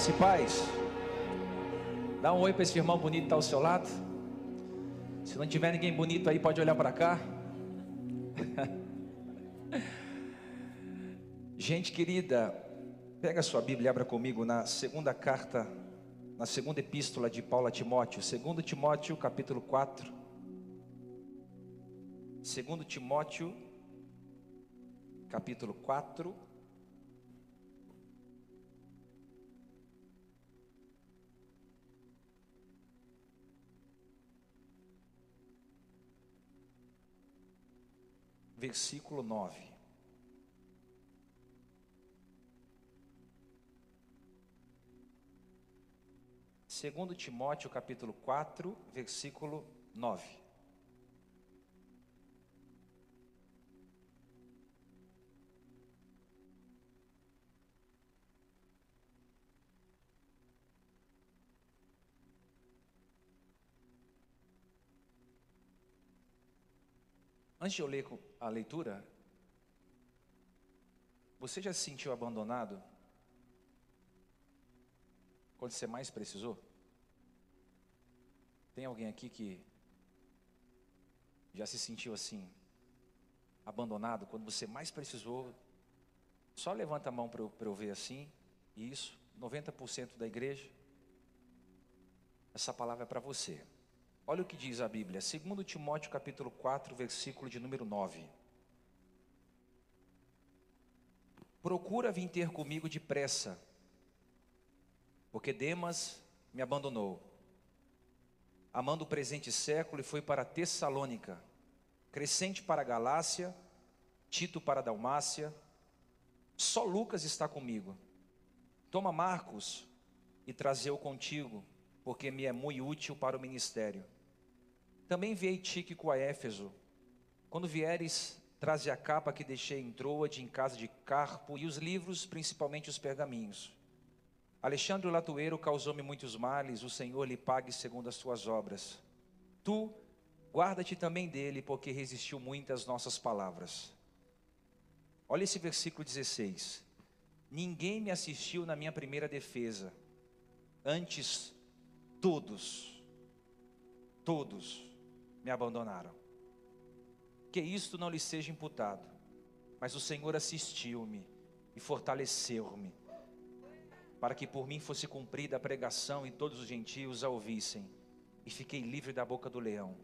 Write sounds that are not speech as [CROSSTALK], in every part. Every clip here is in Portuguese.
Graça e paz. Dá um oi para esse irmão bonito que está ao seu lado. Se não tiver ninguém bonito aí, pode olhar para cá. [LAUGHS] Gente querida, pega sua Bíblia e abra comigo na segunda carta, na segunda epístola de Paulo a Timóteo, 2 Timóteo, capítulo 4. 2 Timóteo, capítulo 4. Versículo 9. Segundo Timóteo capítulo 4, versículo 9. Antes de eu ler a leitura, você já se sentiu abandonado? Quando você mais precisou? Tem alguém aqui que já se sentiu assim, abandonado, quando você mais precisou? Só levanta a mão para eu, eu ver assim. Isso, 90% da igreja. Essa palavra é para você. Olha o que diz a Bíblia, 2 Timóteo capítulo 4, versículo de número 9. Procura vir ter comigo depressa, porque Demas me abandonou, amando o presente século e foi para Tessalônica, Crescente para Galácia, Tito para Dalmácia, só Lucas está comigo. Toma Marcos e traze-o contigo, porque me é muito útil para o ministério. Também enviei Tíquico a Éfeso. Quando vieres, traze a capa que deixei em Troade, em casa de Carpo, e os livros, principalmente os pergaminhos. Alexandre o Latueiro causou-me muitos males, o Senhor lhe pague segundo as suas obras. Tu, guarda-te também dele, porque resistiu muito às nossas palavras. Olha esse versículo 16. Ninguém me assistiu na minha primeira defesa, antes todos, todos me abandonaram. Que isto não lhe seja imputado, mas o Senhor assistiu-me e fortaleceu-me, para que por mim fosse cumprida a pregação e todos os gentios a ouvissem, e fiquei livre da boca do leão.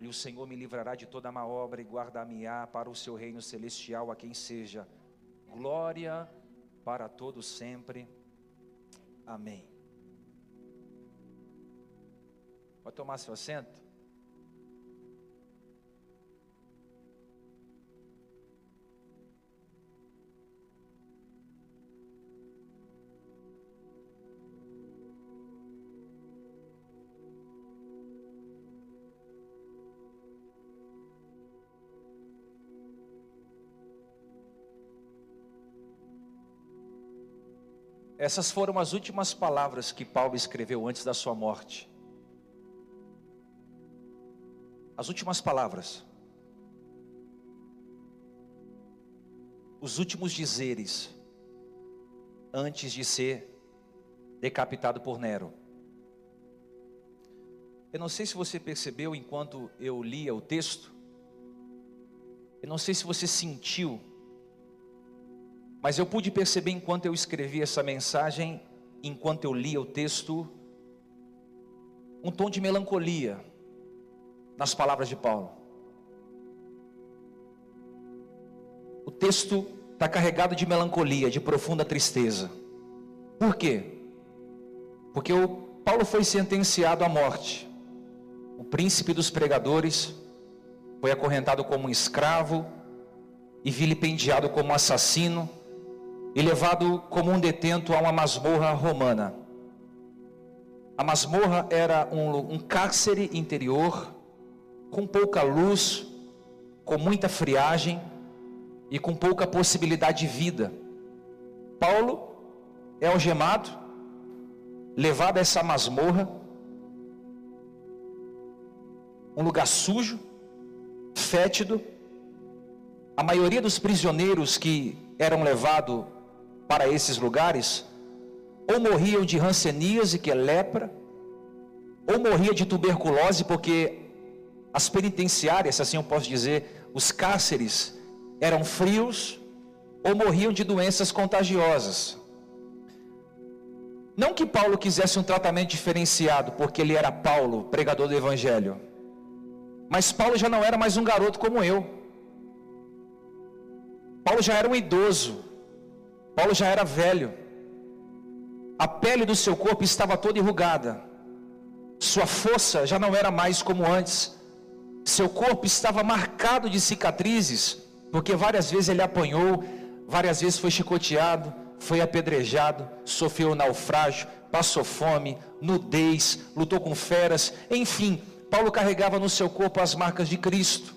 E o Senhor me livrará de toda má obra e guardar-me-á para o seu reino celestial, a quem seja glória para todos sempre. Amém. Pode tomar seu assento? Essas foram as últimas palavras que Paulo escreveu antes da sua morte. As últimas palavras. Os últimos dizeres antes de ser decapitado por Nero. Eu não sei se você percebeu enquanto eu lia o texto. Eu não sei se você sentiu mas eu pude perceber enquanto eu escrevi essa mensagem, enquanto eu lia o texto, um tom de melancolia nas palavras de Paulo. O texto está carregado de melancolia, de profunda tristeza. Por quê? Porque o Paulo foi sentenciado à morte. O príncipe dos pregadores foi acorrentado como um escravo e vilipendiado como assassino e levado como um detento a uma masmorra romana. A masmorra era um, um cárcere interior, com pouca luz, com muita friagem e com pouca possibilidade de vida. Paulo é algemado, levado a essa masmorra, um lugar sujo, fétido. A maioria dos prisioneiros que eram levados para esses lugares ou morriam de ranceníase, que é lepra, ou morria de tuberculose, porque as penitenciárias, assim eu posso dizer, os cárceres eram frios, ou morriam de doenças contagiosas. Não que Paulo quisesse um tratamento diferenciado, porque ele era Paulo, pregador do Evangelho. Mas Paulo já não era mais um garoto como eu. Paulo já era um idoso. Paulo já era velho. A pele do seu corpo estava toda enrugada. Sua força já não era mais como antes. Seu corpo estava marcado de cicatrizes, porque várias vezes ele apanhou, várias vezes foi chicoteado, foi apedrejado, sofreu naufrágio, passou fome, nudez, lutou com feras, enfim, Paulo carregava no seu corpo as marcas de Cristo.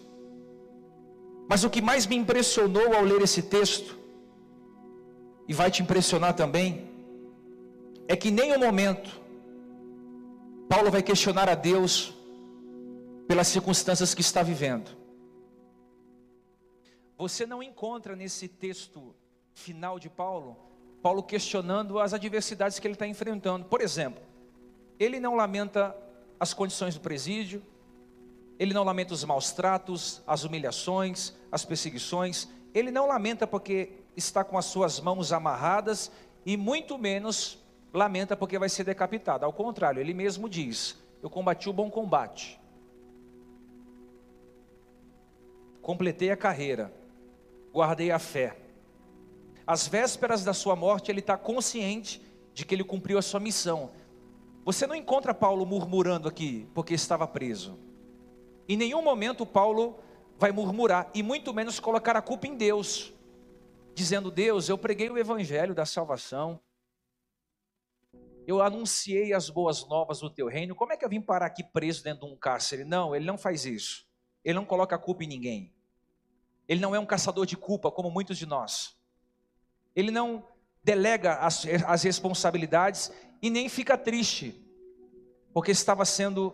Mas o que mais me impressionou ao ler esse texto, e vai te impressionar também, é que em nenhum momento Paulo vai questionar a Deus pelas circunstâncias que está vivendo. Você não encontra nesse texto final de Paulo, Paulo questionando as adversidades que ele está enfrentando. Por exemplo, ele não lamenta as condições do presídio, ele não lamenta os maus tratos, as humilhações, as perseguições, ele não lamenta porque está com as suas mãos amarradas e muito menos lamenta porque vai ser decapitado. Ao contrário, ele mesmo diz: Eu combati o bom combate, completei a carreira, guardei a fé. Às vésperas da sua morte, ele está consciente de que ele cumpriu a sua missão. Você não encontra Paulo murmurando aqui porque estava preso. Em nenhum momento Paulo vai murmurar e muito menos colocar a culpa em Deus, dizendo: Deus, eu preguei o evangelho da salvação, eu anunciei as boas novas do teu reino, como é que eu vim parar aqui preso dentro de um cárcere? Não, ele não faz isso. Ele não coloca a culpa em ninguém. Ele não é um caçador de culpa como muitos de nós. Ele não delega as, as responsabilidades e nem fica triste, porque estava sendo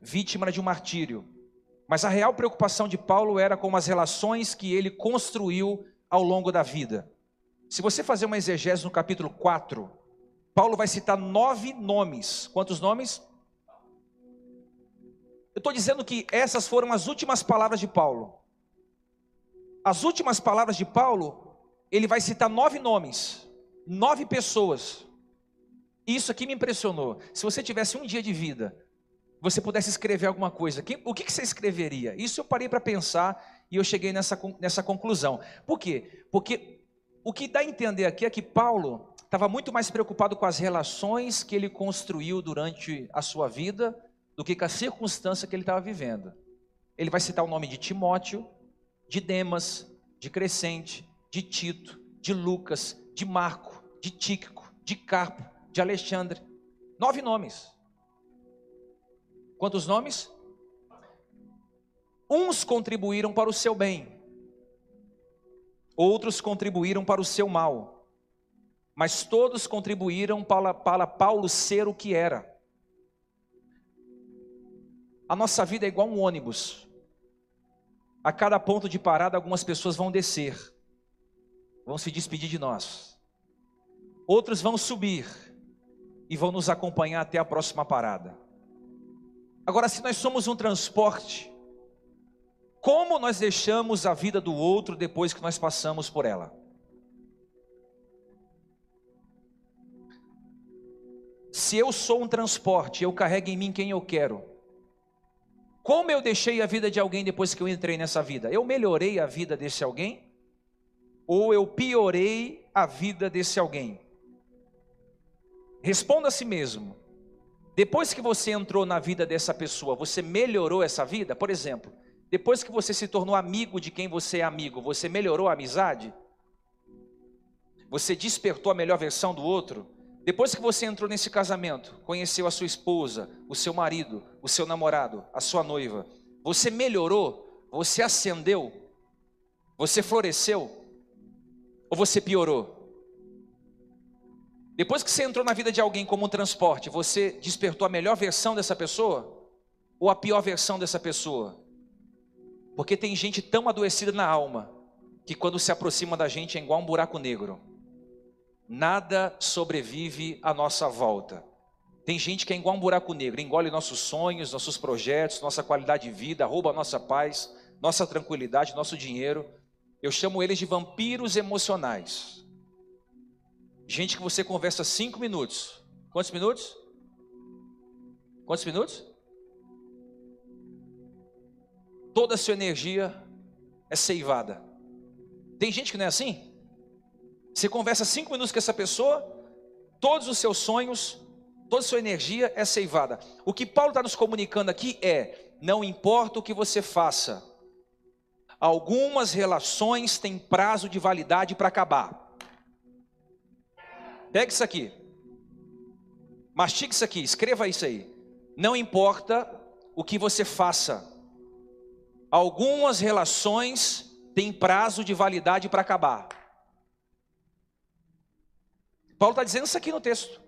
vítima de um martírio. Mas a real preocupação de Paulo era com as relações que ele construiu ao longo da vida. Se você fazer uma exegese no capítulo 4, Paulo vai citar nove nomes. Quantos nomes? Eu estou dizendo que essas foram as últimas palavras de Paulo. As últimas palavras de Paulo, ele vai citar nove nomes, nove pessoas. Isso aqui me impressionou. Se você tivesse um dia de vida, você pudesse escrever alguma coisa, o que você escreveria? Isso eu parei para pensar e eu cheguei nessa, nessa conclusão. Por quê? Porque o que dá a entender aqui é que Paulo estava muito mais preocupado com as relações que ele construiu durante a sua vida do que com a circunstância que ele estava vivendo. Ele vai citar o nome de Timóteo, de Demas, de Crescente, de Tito, de Lucas, de Marco, de Tíquico, de Carpo, de Alexandre. Nove nomes. Quantos nomes? Uns contribuíram para o seu bem, outros contribuíram para o seu mal mas todos contribuíram para, para Paulo ser o que era. A nossa vida é igual um ônibus. A cada ponto de parada, algumas pessoas vão descer, vão se despedir de nós. Outros vão subir e vão nos acompanhar até a próxima parada. Agora, se nós somos um transporte, como nós deixamos a vida do outro depois que nós passamos por ela? Se eu sou um transporte, eu carrego em mim quem eu quero. Como eu deixei a vida de alguém depois que eu entrei nessa vida? Eu melhorei a vida desse alguém? Ou eu piorei a vida desse alguém? Responda a si mesmo. Depois que você entrou na vida dessa pessoa, você melhorou essa vida? Por exemplo, depois que você se tornou amigo de quem você é amigo, você melhorou a amizade? Você despertou a melhor versão do outro? Depois que você entrou nesse casamento, conheceu a sua esposa, o seu marido, o seu namorado, a sua noiva, você melhorou? Você ascendeu? Você floresceu? Ou você piorou? Depois que você entrou na vida de alguém como um transporte, você despertou a melhor versão dessa pessoa? Ou a pior versão dessa pessoa? Porque tem gente tão adoecida na alma, que quando se aproxima da gente é igual um buraco negro nada sobrevive à nossa volta. Tem gente que é igual um buraco negro, engole nossos sonhos, nossos projetos, nossa qualidade de vida, rouba nossa paz, nossa tranquilidade, nosso dinheiro. Eu chamo eles de vampiros emocionais. Gente que você conversa cinco minutos. Quantos minutos? Quantos minutos? Toda a sua energia é ceivada. Tem gente que não é assim? Você conversa cinco minutos com essa pessoa, todos os seus sonhos, toda a sua energia é ceivada. O que Paulo está nos comunicando aqui é: não importa o que você faça, algumas relações têm prazo de validade para acabar. Pega isso aqui, mastiga isso aqui, escreva isso aí. Não importa o que você faça, algumas relações têm prazo de validade para acabar. Paulo está dizendo isso aqui no texto.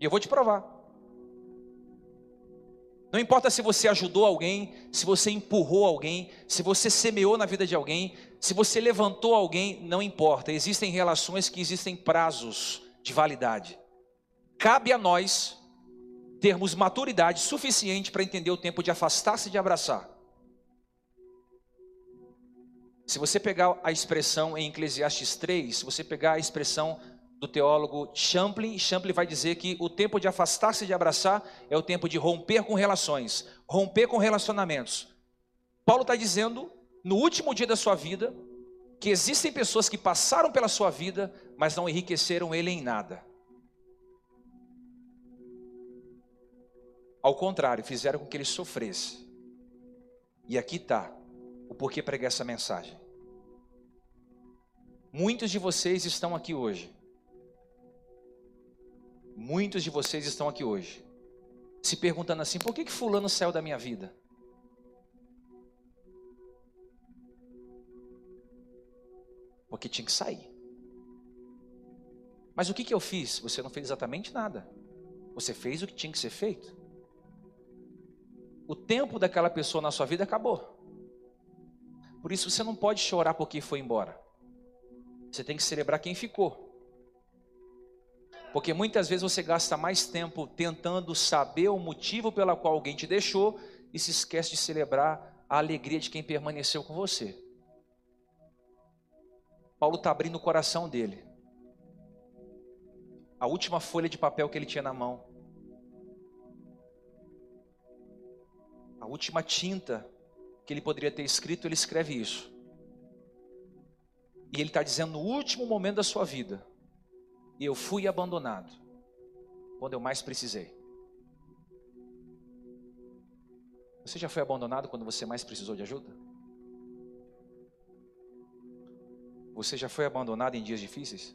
E eu vou te provar. Não importa se você ajudou alguém, se você empurrou alguém, se você semeou na vida de alguém, se você levantou alguém, não importa. Existem relações que existem prazos de validade. Cabe a nós termos maturidade suficiente para entender o tempo de afastar-se e de abraçar. Se você pegar a expressão em Eclesiastes 3, se você pegar a expressão do teólogo Champlin, Champlin vai dizer que o tempo de afastar-se de abraçar é o tempo de romper com relações, romper com relacionamentos. Paulo está dizendo, no último dia da sua vida, que existem pessoas que passaram pela sua vida, mas não enriqueceram ele em nada. Ao contrário, fizeram com que ele sofresse. E aqui está o porquê pregar essa mensagem. Muitos de vocês estão aqui hoje. Muitos de vocês estão aqui hoje. Se perguntando assim: por que, que Fulano saiu da minha vida? Porque tinha que sair. Mas o que, que eu fiz? Você não fez exatamente nada. Você fez o que tinha que ser feito. O tempo daquela pessoa na sua vida acabou. Por isso você não pode chorar porque foi embora. Você tem que celebrar quem ficou. Porque muitas vezes você gasta mais tempo tentando saber o motivo pela qual alguém te deixou e se esquece de celebrar a alegria de quem permaneceu com você. Paulo está abrindo o coração dele. A última folha de papel que ele tinha na mão. A última tinta que ele poderia ter escrito, ele escreve isso. E ele está dizendo no último momento da sua vida, eu fui abandonado quando eu mais precisei. Você já foi abandonado quando você mais precisou de ajuda? Você já foi abandonado em dias difíceis?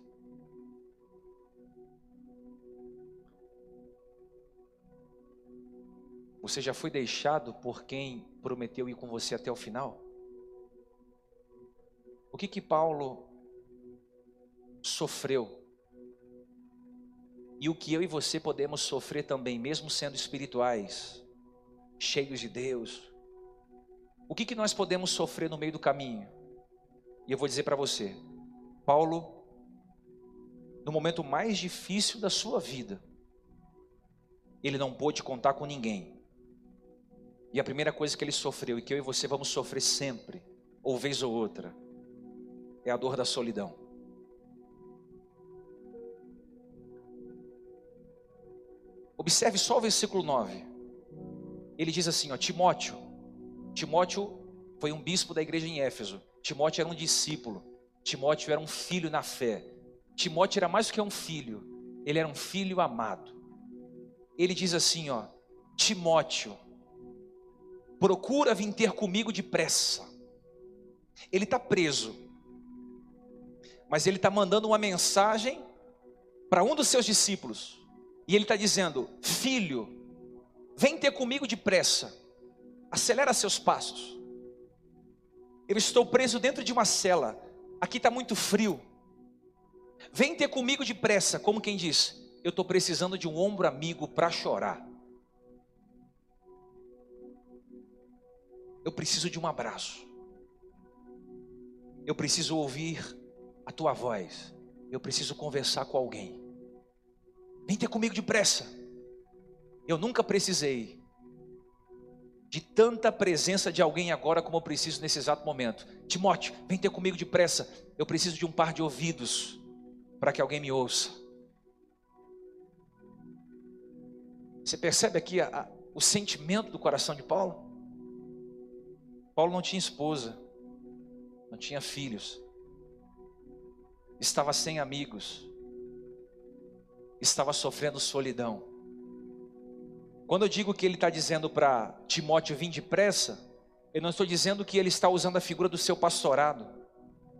Você já foi deixado por quem prometeu ir com você até o final? O que que Paulo sofreu? E o que eu e você podemos sofrer também, mesmo sendo espirituais, cheios de Deus? O que que nós podemos sofrer no meio do caminho? E eu vou dizer para você, Paulo, no momento mais difícil da sua vida, ele não pôde contar com ninguém. E a primeira coisa que ele sofreu e que eu e você vamos sofrer sempre, ou vez ou outra, é a dor da solidão. Observe só o versículo 9. Ele diz assim, ó, Timóteo. Timóteo foi um bispo da igreja em Éfeso. Timóteo era um discípulo. Timóteo era um filho na fé. Timóteo era mais do que um filho. Ele era um filho amado. Ele diz assim, ó, Timóteo, procura vir ter comigo depressa. Ele está preso, mas ele está mandando uma mensagem para um dos seus discípulos, e ele está dizendo: Filho, vem ter comigo depressa, acelera seus passos. Eu estou preso dentro de uma cela, aqui está muito frio. Vem ter comigo depressa, como quem diz: Eu estou precisando de um ombro amigo para chorar. Eu preciso de um abraço. Eu preciso ouvir a tua voz. eu preciso conversar com alguém. Vem ter comigo depressa. Eu nunca precisei de tanta presença de alguém agora como eu preciso nesse exato momento. Timóteo, vem ter comigo depressa. Eu preciso de um par de ouvidos para que alguém me ouça. Você percebe aqui a, a, o sentimento do coração de Paulo? Paulo não tinha esposa, não tinha filhos, estava sem amigos, estava sofrendo solidão. Quando eu digo que ele está dizendo para Timóteo vir depressa, eu não estou dizendo que ele está usando a figura do seu pastorado,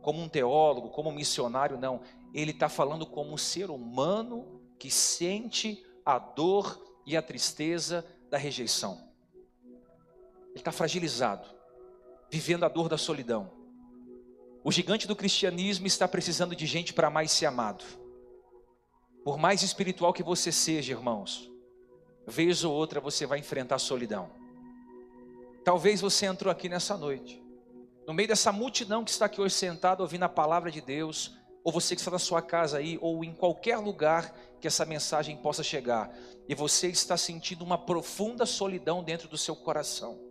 como um teólogo, como um missionário, não. Ele está falando como um ser humano que sente a dor e a tristeza da rejeição. Ele está fragilizado, vivendo a dor da solidão. O gigante do cristianismo está precisando de gente para mais ser amado. Por mais espiritual que você seja, irmãos, vez ou outra você vai enfrentar a solidão. Talvez você entrou aqui nessa noite, no meio dessa multidão que está aqui hoje sentado ouvindo a palavra de Deus, ou você que está na sua casa aí, ou em qualquer lugar que essa mensagem possa chegar, e você está sentindo uma profunda solidão dentro do seu coração.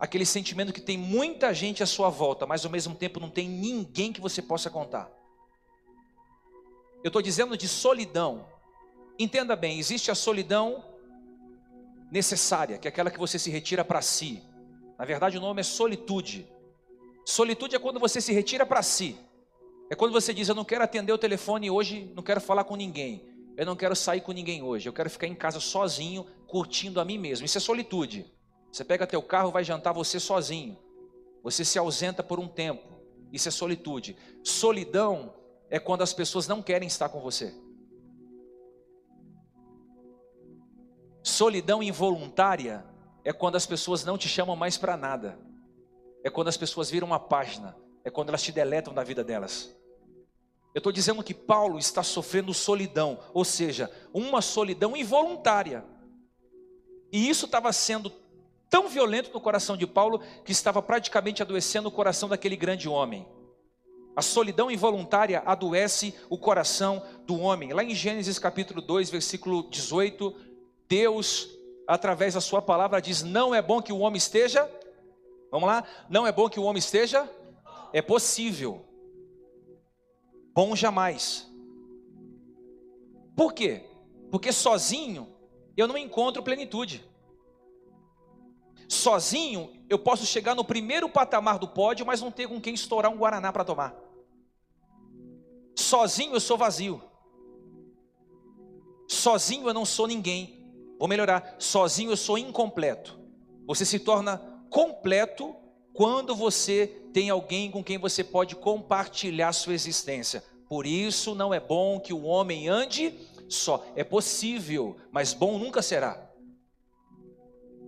Aquele sentimento que tem muita gente à sua volta, mas ao mesmo tempo não tem ninguém que você possa contar. Eu estou dizendo de solidão. Entenda bem, existe a solidão necessária, que é aquela que você se retira para si. Na verdade, o nome é solitude. Solitude é quando você se retira para si. É quando você diz: Eu não quero atender o telefone hoje, não quero falar com ninguém. Eu não quero sair com ninguém hoje. Eu quero ficar em casa sozinho, curtindo a mim mesmo. Isso é solitude. Você pega teu carro, vai jantar você sozinho. Você se ausenta por um tempo. Isso é solitude. Solidão é quando as pessoas não querem estar com você. Solidão involuntária é quando as pessoas não te chamam mais para nada. É quando as pessoas viram uma página. É quando elas te deletam da vida delas. Eu estou dizendo que Paulo está sofrendo solidão, ou seja, uma solidão involuntária. E isso estava sendo tão violento no coração de Paulo que estava praticamente adoecendo o coração daquele grande homem. A solidão involuntária adoece o coração do homem. Lá em Gênesis capítulo 2, versículo 18, Deus, através da sua palavra, diz: Não é bom que o homem esteja. Vamos lá? Não é bom que o homem esteja? É possível bom jamais. Por quê? Porque sozinho eu não encontro plenitude. Sozinho eu posso chegar no primeiro patamar do pódio, mas não ter com quem estourar um guaraná para tomar. Sozinho eu sou vazio. Sozinho eu não sou ninguém. Vou melhorar. Sozinho eu sou incompleto. Você se torna completo quando você tem alguém com quem você pode compartilhar sua existência. Por isso não é bom que o homem ande só. É possível, mas bom nunca será.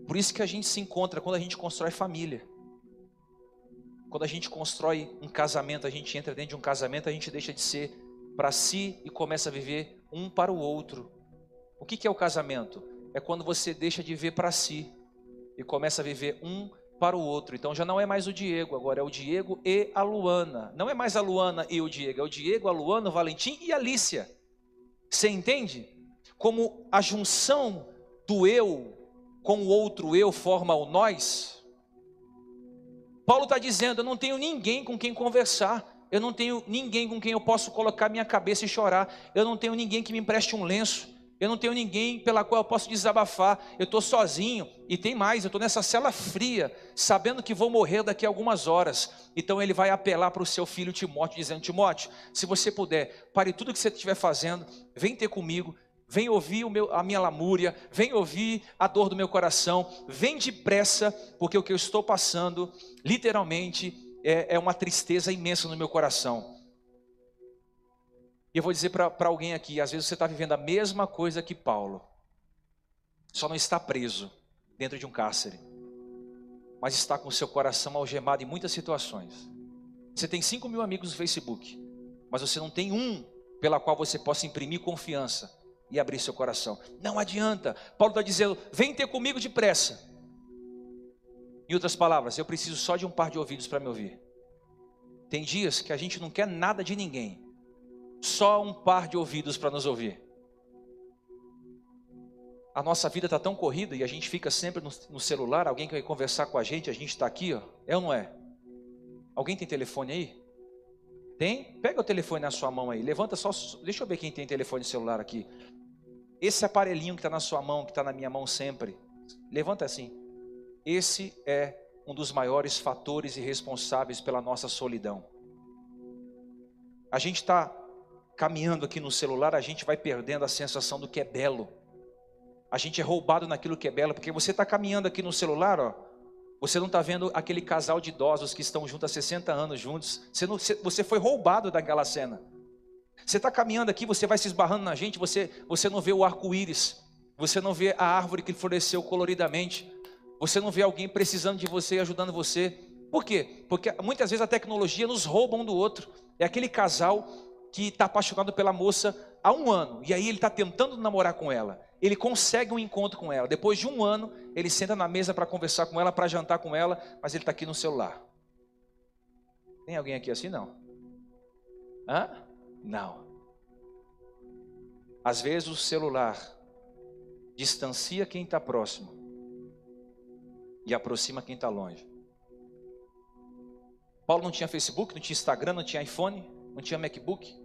Por isso que a gente se encontra quando a gente constrói família. Quando a gente constrói um casamento, a gente entra dentro de um casamento, a gente deixa de ser para si e começa a viver um para o outro. O que é o casamento? É quando você deixa de viver para si e começa a viver um para o outro. Então já não é mais o Diego, agora é o Diego e a Luana. Não é mais a Luana e o Diego, é o Diego, a Luana, o Valentim e a Alicia. Você entende? Como a junção do eu com o outro eu forma o nós. Paulo está dizendo: eu não tenho ninguém com quem conversar. Eu não tenho ninguém com quem eu possa colocar minha cabeça e chorar. Eu não tenho ninguém que me empreste um lenço. Eu não tenho ninguém pela qual eu posso desabafar. Eu estou sozinho. E tem mais, eu estou nessa cela fria, sabendo que vou morrer daqui a algumas horas. Então ele vai apelar para o seu filho Timóteo, dizendo: Timóteo, se você puder, pare tudo que você estiver fazendo, vem ter comigo. Vem ouvir meu, a minha lamúria, vem ouvir a dor do meu coração, vem depressa, porque o que eu estou passando, literalmente, é, é uma tristeza imensa no meu coração. E eu vou dizer para alguém aqui: às vezes você está vivendo a mesma coisa que Paulo, só não está preso dentro de um cárcere, mas está com o seu coração algemado em muitas situações. Você tem 5 mil amigos no Facebook, mas você não tem um pela qual você possa imprimir confiança e abrir seu coração. Não adianta. Paulo está dizendo: vem ter comigo depressa. Em outras palavras, eu preciso só de um par de ouvidos para me ouvir. Tem dias que a gente não quer nada de ninguém, só um par de ouvidos para nos ouvir. A nossa vida está tão corrida e a gente fica sempre no, celular. Alguém que vai conversar com a gente, a gente está aqui, ó. É ou não é? Alguém tem telefone aí? Tem? Pega o telefone na sua mão aí. Levanta só. Deixa eu ver quem tem telefone celular aqui. Esse aparelhinho que está na sua mão, que está na minha mão sempre. Levanta assim. Esse é um dos maiores fatores e responsáveis pela nossa solidão. A gente está caminhando aqui no celular, a gente vai perdendo a sensação do que é belo. A gente é roubado naquilo que é belo, porque você está caminhando aqui no celular, ó, você não está vendo aquele casal de idosos que estão juntos há 60 anos juntos. Você, não, você foi roubado daquela cena. Você está caminhando aqui, você vai se esbarrando na gente, você, você não vê o arco-íris, você não vê a árvore que floresceu coloridamente, você não vê alguém precisando de você e ajudando você. Por quê? Porque muitas vezes a tecnologia nos rouba um do outro. É aquele casal que está apaixonado pela moça há um ano, e aí ele está tentando namorar com ela. Ele consegue um encontro com ela. Depois de um ano, ele senta na mesa para conversar com ela, para jantar com ela, mas ele está aqui no celular. Tem alguém aqui assim? Não. Hã? Não. Às vezes o celular distancia quem está próximo e aproxima quem está longe. Paulo não tinha Facebook, não tinha Instagram, não tinha iPhone, não tinha MacBook.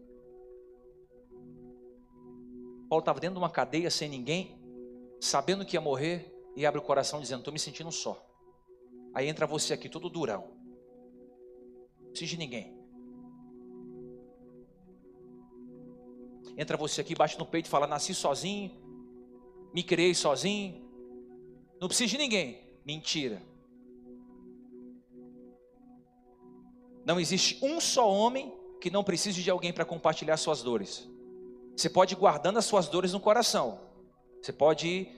Paulo estava dentro de uma cadeia sem ninguém, sabendo que ia morrer, e abre o coração dizendo: Estou me sentindo só. Aí entra você aqui, todo durão. Não precisa de ninguém. Entra você aqui, bate no peito e fala: Nasci sozinho, me criei sozinho, não precisa de ninguém. Mentira. Não existe um só homem que não precise de alguém para compartilhar suas dores. Você pode ir guardando as suas dores no coração. Você pode ir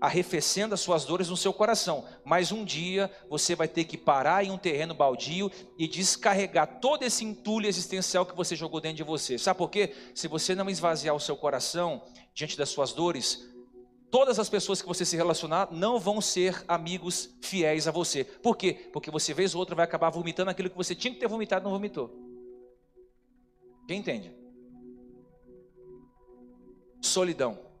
arrefecendo as suas dores no seu coração. Mas um dia você vai ter que parar em um terreno baldio e descarregar todo esse entulho existencial que você jogou dentro de você. Sabe por quê? Se você não esvaziar o seu coração diante das suas dores, todas as pessoas que você se relacionar não vão ser amigos fiéis a você. Por quê? Porque você vez ou outra vai acabar vomitando aquilo que você tinha que ter vomitado e não vomitou. Quem entende? Solidão.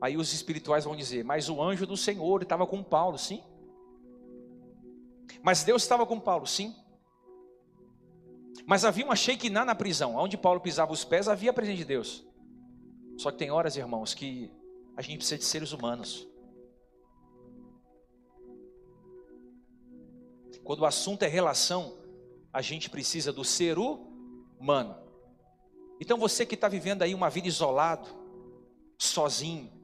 Aí os espirituais vão dizer: Mas o anjo do Senhor estava com Paulo, sim. Mas Deus estava com Paulo, sim. Mas havia uma Shekinah na prisão, onde Paulo pisava os pés, havia a presença de Deus. Só que tem horas, irmãos, que a gente precisa de seres humanos. Quando o assunto é relação, a gente precisa do ser humano. Então você que está vivendo aí uma vida isolado, sozinho,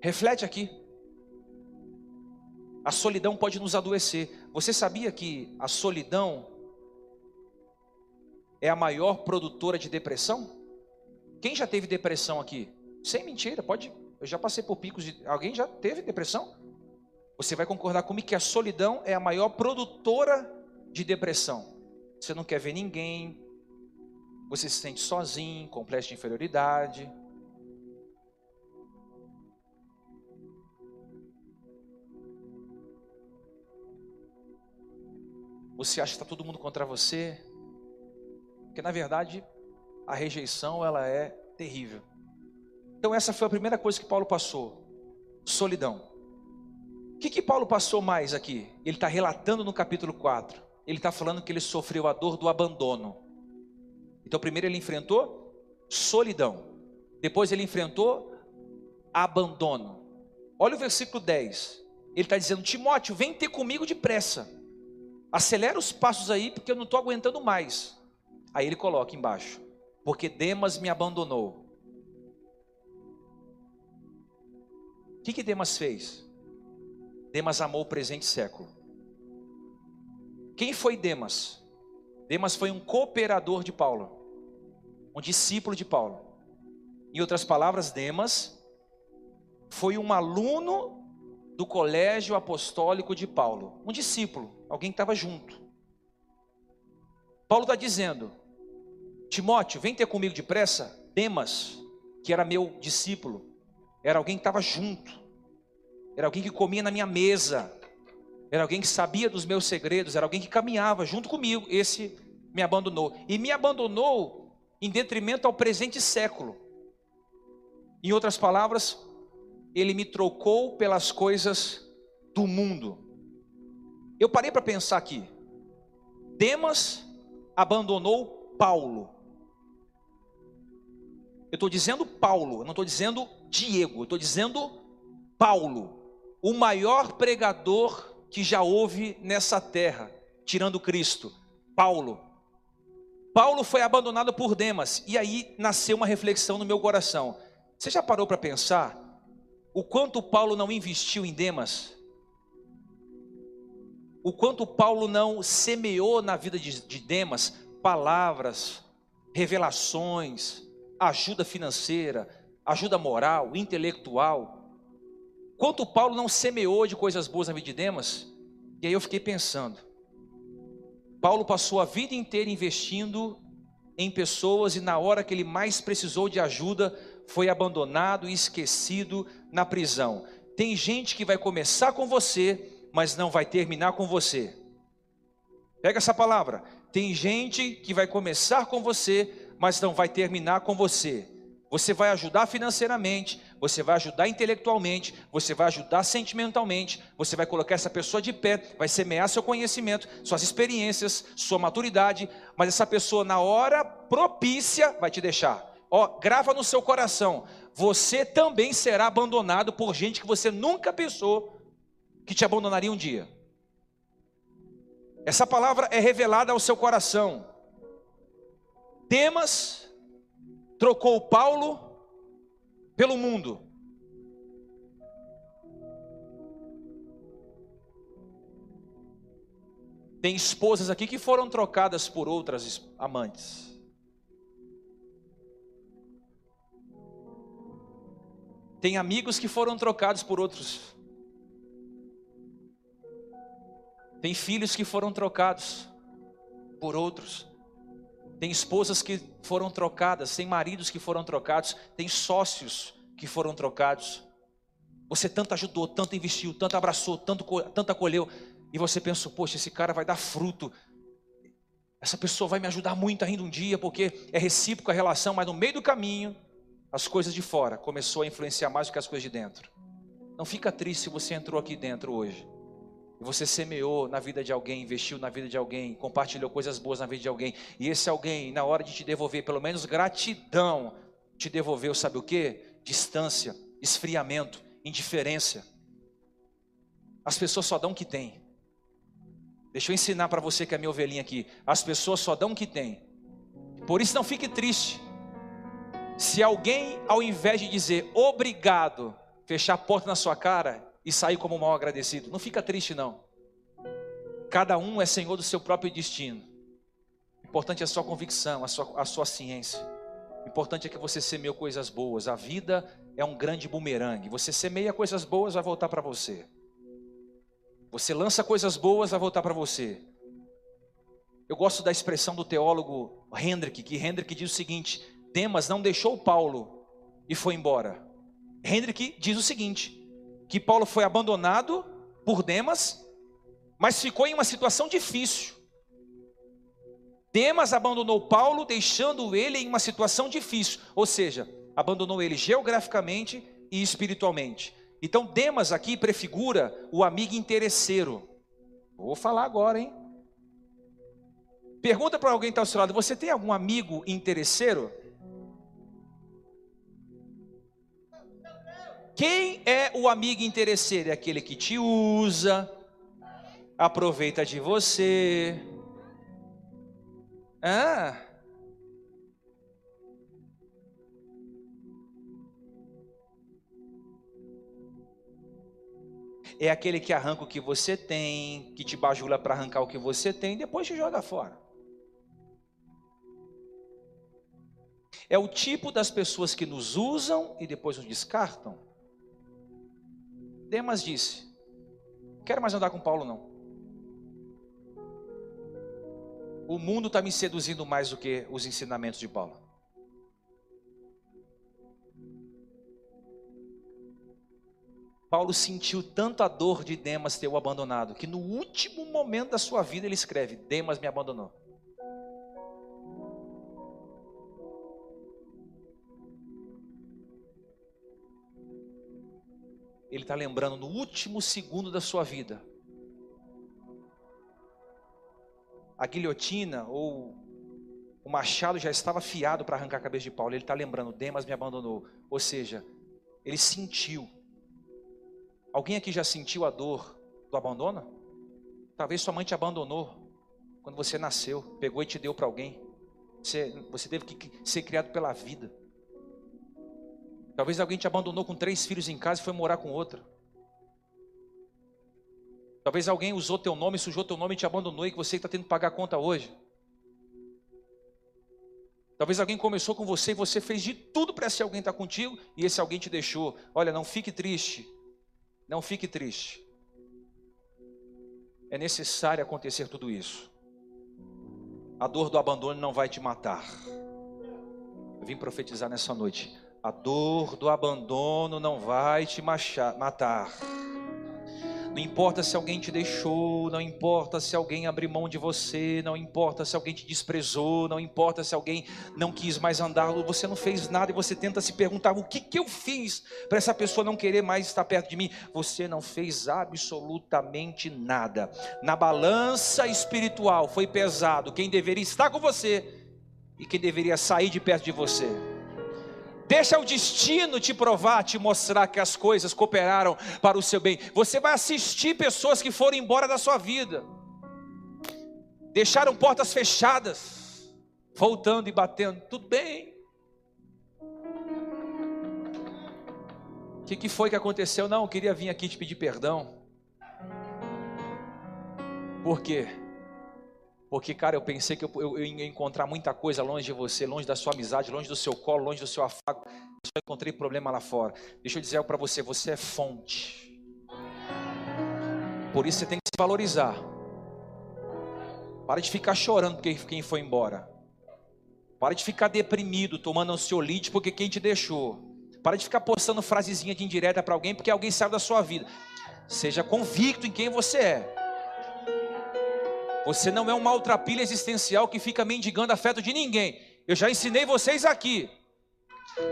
reflete aqui. A solidão pode nos adoecer. Você sabia que a solidão é a maior produtora de depressão? Quem já teve depressão aqui? Sem mentira, pode. Eu já passei por picos de. Alguém já teve depressão? Você vai concordar comigo que a solidão é a maior produtora de depressão. Você não quer ver ninguém, você se sente sozinho, complexo de inferioridade. Você acha que está todo mundo contra você? Porque na verdade a rejeição ela é terrível. Então essa foi a primeira coisa que Paulo passou: solidão. O que, que Paulo passou mais aqui? Ele está relatando no capítulo 4. Ele está falando que ele sofreu a dor do abandono. Então, primeiro ele enfrentou solidão. Depois ele enfrentou abandono. Olha o versículo 10. Ele está dizendo: Timóteo, vem ter comigo depressa. Acelera os passos aí, porque eu não estou aguentando mais. Aí ele coloca embaixo: porque Demas me abandonou. O que, que Demas fez? Demas amou o presente século. Quem foi Demas? Demas foi um cooperador de Paulo, um discípulo de Paulo. Em outras palavras, Demas foi um aluno do colégio apostólico de Paulo, um discípulo, alguém que estava junto. Paulo está dizendo: Timóteo, vem ter comigo depressa. Demas, que era meu discípulo, era alguém que estava junto, era alguém que comia na minha mesa, era alguém que sabia dos meus segredos, era alguém que caminhava junto comigo. Esse me abandonou. E me abandonou em detrimento ao presente século. Em outras palavras, ele me trocou pelas coisas do mundo. Eu parei para pensar aqui. Demas abandonou Paulo. Eu estou dizendo Paulo, eu não estou dizendo Diego, eu estou dizendo Paulo, o maior pregador que já houve nessa terra, tirando Cristo. Paulo. Paulo foi abandonado por Demas, e aí nasceu uma reflexão no meu coração. Você já parou para pensar o quanto Paulo não investiu em Demas? O quanto Paulo não semeou na vida de, de Demas palavras, revelações, ajuda financeira, ajuda moral, intelectual. Quanto Paulo não semeou de coisas boas na vida de Demas? E aí eu fiquei pensando. Paulo passou a vida inteira investindo em pessoas e na hora que ele mais precisou de ajuda, foi abandonado e esquecido na prisão. Tem gente que vai começar com você, mas não vai terminar com você. Pega essa palavra. Tem gente que vai começar com você, mas não vai terminar com você. Você vai ajudar financeiramente, você vai ajudar intelectualmente, você vai ajudar sentimentalmente, você vai colocar essa pessoa de pé, vai semear seu conhecimento, suas experiências, sua maturidade, mas essa pessoa na hora propícia vai te deixar. Ó, grava no seu coração, você também será abandonado por gente que você nunca pensou que te abandonaria um dia. Essa palavra é revelada ao seu coração. Demas trocou Paulo pelo mundo. Tem esposas aqui que foram trocadas por outras amantes. Tem amigos que foram trocados por outros. Tem filhos que foram trocados por outros. Tem esposas que foram trocadas, tem maridos que foram trocados, tem sócios que foram trocados. Você tanto ajudou, tanto investiu, tanto abraçou, tanto, tanto acolheu, e você pensou, poxa, esse cara vai dar fruto. Essa pessoa vai me ajudar muito ainda um dia, porque é recíproca a relação, mas no meio do caminho, as coisas de fora começou a influenciar mais do que as coisas de dentro. Não fica triste se você entrou aqui dentro hoje. E você semeou na vida de alguém, investiu na vida de alguém, compartilhou coisas boas na vida de alguém. E esse alguém, na hora de te devolver, pelo menos gratidão, te devolveu, sabe o que? Distância, esfriamento, indiferença. As pessoas só dão o que tem. Deixa eu ensinar para você que é minha ovelhinha aqui. As pessoas só dão o que tem. Por isso não fique triste. Se alguém, ao invés de dizer obrigado, fechar a porta na sua cara, e sair como mal agradecido. Não fica triste, não. Cada um é senhor do seu próprio destino. Importante é a sua convicção, a sua, a sua ciência. Importante é que você semeou coisas boas. A vida é um grande bumerangue. Você semeia coisas boas, vai voltar para você. Você lança coisas boas, vai voltar para você. Eu gosto da expressão do teólogo Hendrick, que Hendrick diz o seguinte: Demas não deixou Paulo e foi embora. Hendrick diz o seguinte: que Paulo foi abandonado por Demas, mas ficou em uma situação difícil. Demas abandonou Paulo, deixando ele em uma situação difícil, ou seja, abandonou ele geograficamente e espiritualmente. Então, Demas aqui prefigura o amigo interesseiro. Vou falar agora, hein? Pergunta para alguém que está ao seu lado: você tem algum amigo interesseiro? Quem é o amigo interesseiro? É aquele que te usa, aproveita de você. Ah. É aquele que arranca o que você tem, que te bajula para arrancar o que você tem e depois te joga fora. É o tipo das pessoas que nos usam e depois nos descartam. Demas disse: Quero mais andar com Paulo, não. O mundo está me seduzindo mais do que os ensinamentos de Paulo. Paulo sentiu tanto a dor de Demas ter o abandonado, que no último momento da sua vida ele escreve: Demas me abandonou. Ele está lembrando no último segundo da sua vida. A guilhotina ou o machado já estava afiado para arrancar a cabeça de Paulo. Ele está lembrando: Demas me abandonou. Ou seja, ele sentiu. Alguém aqui já sentiu a dor do abandono? Talvez sua mãe te abandonou quando você nasceu, pegou e te deu para alguém. Você, você teve que ser criado pela vida. Talvez alguém te abandonou com três filhos em casa e foi morar com outro. Talvez alguém usou teu nome, sujou teu nome e te abandonou e que você está tendo que pagar a conta hoje. Talvez alguém começou com você e você fez de tudo para esse alguém estar tá contigo e esse alguém te deixou. Olha, não fique triste. Não fique triste. É necessário acontecer tudo isso. A dor do abandono não vai te matar. Eu vim profetizar nessa noite. A dor do abandono não vai te matar. Não importa se alguém te deixou, não importa se alguém abriu mão de você, não importa se alguém te desprezou, não importa se alguém não quis mais andar, você não fez nada e você tenta se perguntar: o que, que eu fiz para essa pessoa não querer mais estar perto de mim? Você não fez absolutamente nada. Na balança espiritual foi pesado quem deveria estar com você e quem deveria sair de perto de você. Deixa o destino te provar, te mostrar que as coisas cooperaram para o seu bem. Você vai assistir pessoas que foram embora da sua vida, deixaram portas fechadas, voltando e batendo. Tudo bem. O que, que foi que aconteceu? Não, eu queria vir aqui te pedir perdão. Por quê? Porque, cara, eu pensei que eu, eu, eu, ia encontrar muita coisa longe de você, longe da sua amizade, longe do seu colo, longe do seu afago. Eu só encontrei problema lá fora. Deixa eu dizer algo para você: você é fonte. Por isso você tem que se valorizar. Para de ficar chorando porque quem foi embora. Para de ficar deprimido, tomando ansiolite porque quem te deixou. Para de ficar postando frasezinha de indireta para alguém porque alguém saiu da sua vida. Seja convicto em quem você é. Você não é um maltrapilho existencial que fica mendigando afeto de ninguém. Eu já ensinei vocês aqui.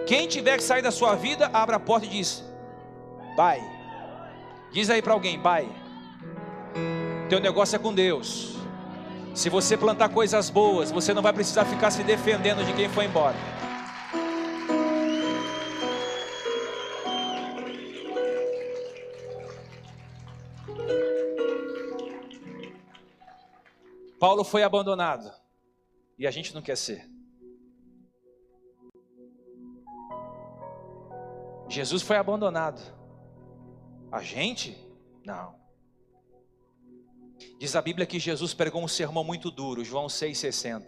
Quem tiver que sair da sua vida, abra a porta e diz: Pai. Diz aí para alguém: Pai. Teu negócio é com Deus. Se você plantar coisas boas, você não vai precisar ficar se defendendo de quem foi embora. Paulo foi abandonado e a gente não quer ser. Jesus foi abandonado. A gente? Não. Diz a Bíblia que Jesus pregou um sermão muito duro, João 6,60.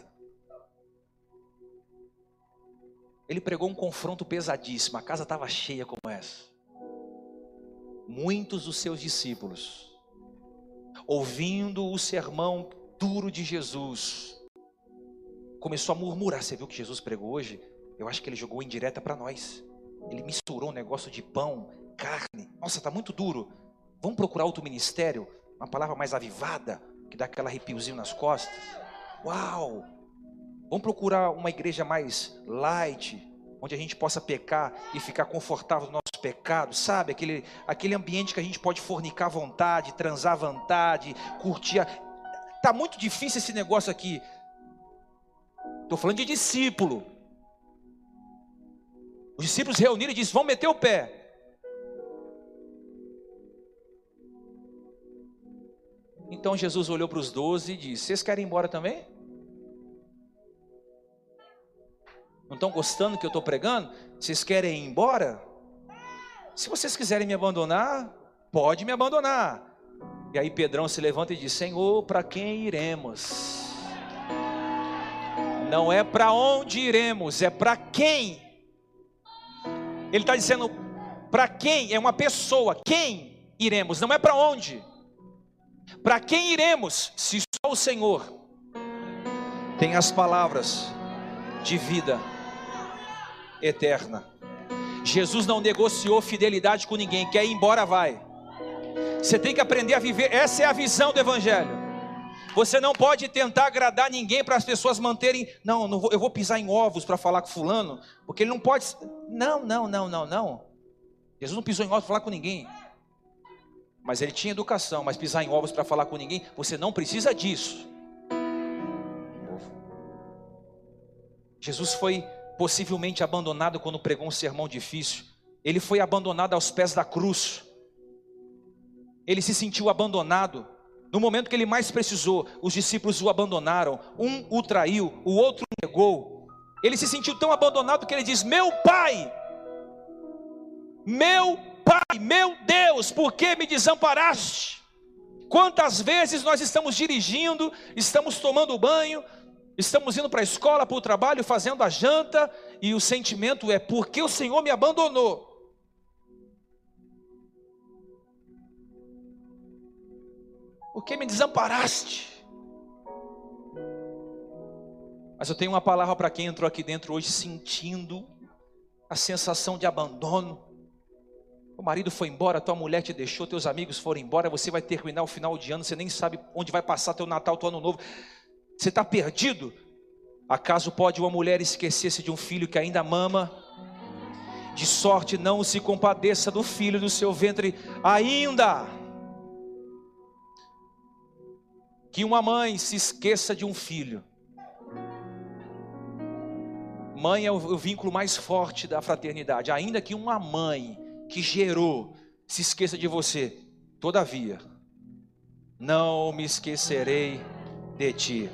Ele pregou um confronto pesadíssimo, a casa estava cheia como essa. Muitos dos seus discípulos, ouvindo o sermão duro de Jesus, começou a murmurar. Você viu que Jesus pregou hoje? Eu acho que ele jogou indireta para nós. Ele misturou um negócio de pão, carne. Nossa, está muito duro. Vamos procurar outro ministério? Uma palavra mais avivada, que dá aquela arrepiozinho nas costas. Uau! Vamos procurar uma igreja mais light, onde a gente possa pecar e ficar confortável no nosso pecado, sabe? Aquele, aquele ambiente que a gente pode fornicar à vontade, transar à vontade, curtir. A... Está muito difícil esse negócio aqui. Estou falando de discípulo. Os discípulos reuniram e disseram: Vamos meter o pé. Então Jesus olhou para os doze e disse: Vocês querem ir embora também? Não estão gostando do que eu estou pregando? Vocês querem ir embora? Se vocês quiserem me abandonar, pode me abandonar. E aí Pedrão se levanta e diz: Senhor, para quem iremos? Não é para onde iremos, é para quem. Ele está dizendo: para quem? É uma pessoa. Quem iremos? Não é para onde. Para quem iremos? Se só o Senhor tem as palavras de vida eterna. Jesus não negociou fidelidade com ninguém, quer ir embora, vai. Você tem que aprender a viver, essa é a visão do Evangelho. Você não pode tentar agradar ninguém para as pessoas manterem. Não, não vou, eu vou pisar em ovos para falar com fulano, porque ele não pode. Não, não, não, não, não. Jesus não pisou em ovos para falar com ninguém. Mas ele tinha educação, mas pisar em ovos para falar com ninguém, você não precisa disso. Jesus foi possivelmente abandonado quando pregou um sermão difícil. Ele foi abandonado aos pés da cruz. Ele se sentiu abandonado. No momento que ele mais precisou, os discípulos o abandonaram. Um o traiu, o outro o negou. Ele se sentiu tão abandonado que ele diz: Meu pai, meu pai, meu Deus, por que me desamparaste? Quantas vezes nós estamos dirigindo, estamos tomando banho, estamos indo para a escola, para o trabalho, fazendo a janta, e o sentimento é: porque o Senhor me abandonou? Por que me desamparaste? Mas eu tenho uma palavra para quem entrou aqui dentro hoje sentindo a sensação de abandono. O marido foi embora, tua mulher te deixou, teus amigos foram embora, você vai terminar o final de ano, você nem sabe onde vai passar teu Natal, teu ano novo. Você está perdido? Acaso pode uma mulher esquecer-se de um filho que ainda mama? De sorte não se compadeça do filho do seu ventre ainda. Que uma mãe se esqueça de um filho. Mãe é o vínculo mais forte da fraternidade. Ainda que uma mãe que gerou se esqueça de você, todavia, não me esquecerei de ti.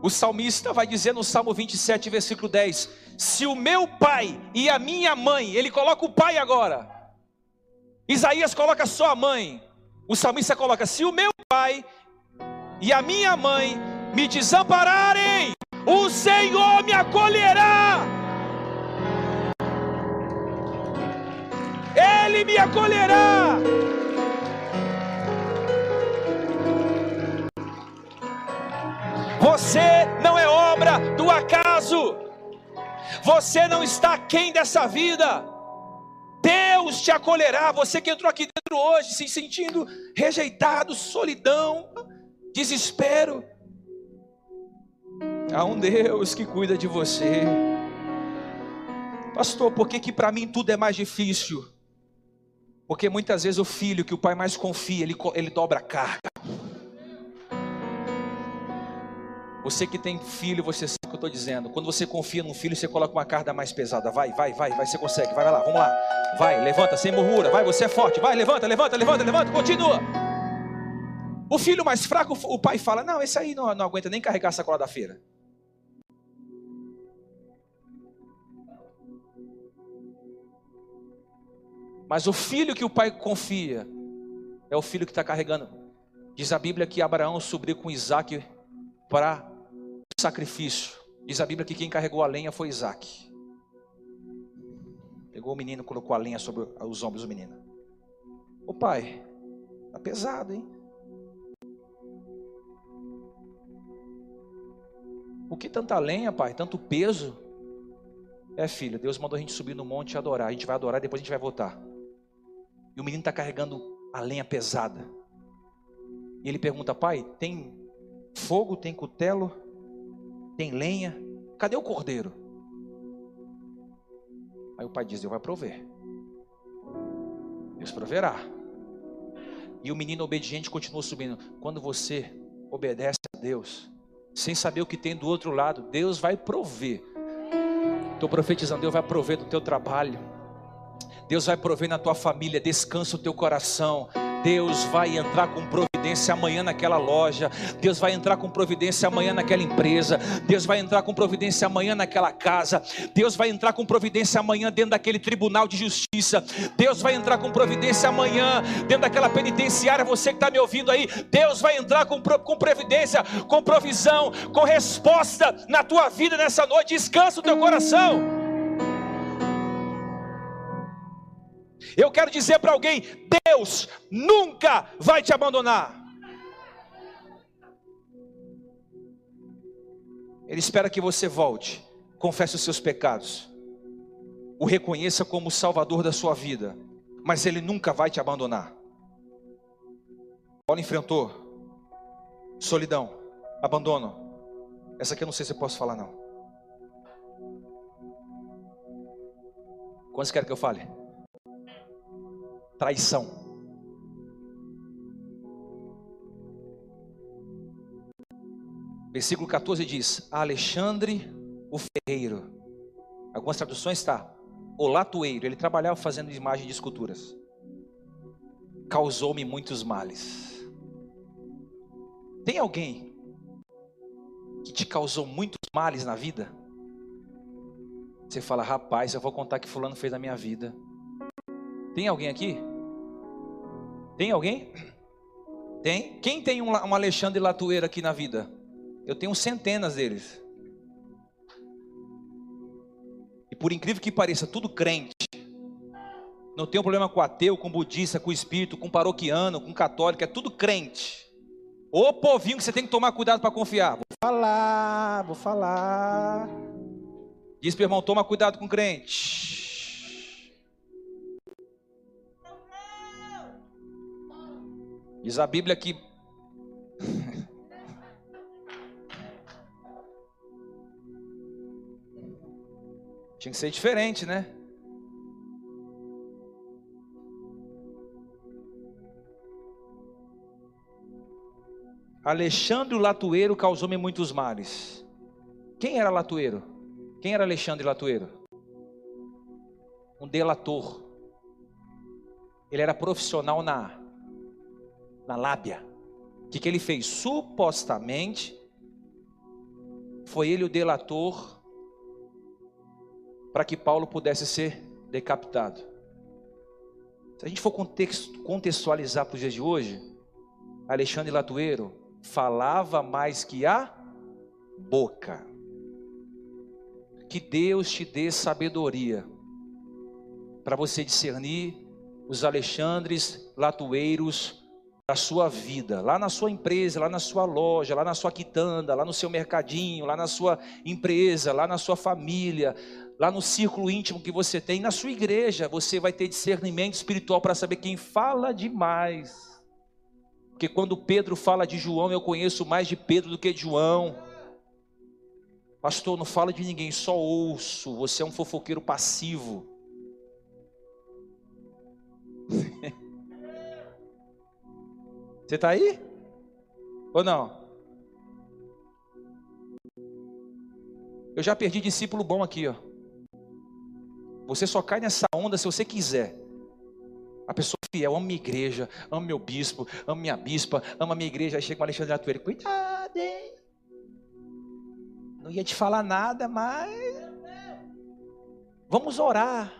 O salmista vai dizer no Salmo 27, versículo 10: Se o meu pai e a minha mãe, ele coloca o pai agora, Isaías coloca só a mãe. O salmista coloca: Se o meu pai e a minha mãe me desampararem, o Senhor me acolherá. Ele me acolherá. Você não é obra do acaso. Você não está quem dessa vida. Deus te acolherá. Você que entrou aqui dentro hoje, se sentindo rejeitado, solidão, desespero. Há um Deus que cuida de você. Pastor, por que, que para mim tudo é mais difícil? Porque muitas vezes o filho que o pai mais confia, ele, ele dobra a carga. Você que tem filho, você sabe o que eu estou dizendo. Quando você confia num filho, você coloca uma carga mais pesada. Vai, vai, vai, vai, você consegue. Vai, vai lá, vamos lá. Vai, levanta, sem murmura. Vai, você é forte. Vai, levanta, levanta, levanta, levanta, continua. O filho mais fraco, o pai fala: Não, esse aí não, não aguenta nem carregar a sacola da feira. Mas o filho que o pai confia é o filho que está carregando. Diz a Bíblia que Abraão subiu com Isaac para sacrifício. Diz a Bíblia que quem carregou a lenha foi Isaac. Pegou o menino, colocou a lenha sobre os ombros do menino. Ô pai, tá pesado, hein? O que tanta lenha, pai? Tanto peso? É, filho, Deus mandou a gente subir no monte e adorar. A gente vai adorar depois a gente vai voltar. E o menino está carregando a lenha pesada. E ele pergunta, pai, tem fogo, tem cutelo? Tem lenha, cadê o cordeiro? Aí o pai diz: Deus vai prover. Deus proverá. E o menino obediente continua subindo. Quando você obedece a Deus, sem saber o que tem do outro lado, Deus vai prover. Estou profetizando, Deus vai prover do teu trabalho. Deus vai prover na tua família, descansa o teu coração. Deus vai entrar com providência amanhã naquela loja, Deus vai entrar com providência amanhã naquela empresa, Deus vai entrar com providência amanhã naquela casa, Deus vai entrar com providência amanhã dentro daquele tribunal de justiça, Deus vai entrar com providência amanhã dentro daquela penitenciária. Você que está me ouvindo aí, Deus vai entrar com, com providência, com provisão, com resposta na tua vida nessa noite. Descansa o teu coração. Eu quero dizer para alguém: Deus nunca vai te abandonar. Ele espera que você volte confesse os seus pecados, o reconheça como o salvador da sua vida, mas ele nunca vai te abandonar. Paulo enfrentou solidão, abandono. Essa aqui eu não sei se eu posso falar não. Quantos querem que eu fale? Traição. Versículo 14 diz: Alexandre o ferreiro. Algumas traduções está o latoeiro. Ele trabalhava fazendo imagem de esculturas. Causou-me muitos males. Tem alguém que te causou muitos males na vida? Você fala, rapaz, eu vou contar que fulano fez na minha vida. Tem alguém aqui? Tem alguém? Tem? Quem tem um, um Alexandre Latoeiro aqui na vida? Eu tenho centenas deles. E por incrível que pareça, tudo crente. Não um problema com ateu, com budista, com espírito, com paroquiano, com católico, é tudo crente. Ô povinho que você tem que tomar cuidado para confiar. Vou falar, vou falar. Diz para irmão, toma cuidado com crente. Diz a Bíblia que [LAUGHS] Tinha que ser diferente, né? Alexandre o Latueiro causou-me muitos males. Quem era Latueiro? Quem era Alexandre Latueiro? Um delator. Ele era profissional na na lábia. O que, que ele fez? Supostamente foi ele o delator para que Paulo pudesse ser decapitado. Se a gente for contextualizar para os dias de hoje, Alexandre Latueiro falava mais que a boca. Que Deus te dê sabedoria para você discernir os Alexandres Latueiros da sua vida, lá na sua empresa, lá na sua loja, lá na sua quitanda, lá no seu mercadinho, lá na sua empresa, lá na sua família, lá no círculo íntimo que você tem, na sua igreja, você vai ter discernimento espiritual para saber quem fala demais. Porque quando Pedro fala de João, eu conheço mais de Pedro do que de João. Pastor, não fala de ninguém, só ouço. Você é um fofoqueiro passivo. [LAUGHS] Você está aí? Ou não? Eu já perdi discípulo bom aqui, ó. Você só cai nessa onda se você quiser. A pessoa fiel, ama minha igreja, ama meu bispo, ama minha bispa, ama minha igreja. Aí chega o Alexandre Atueiro, cuidado, hein? Não ia te falar nada, mas vamos orar.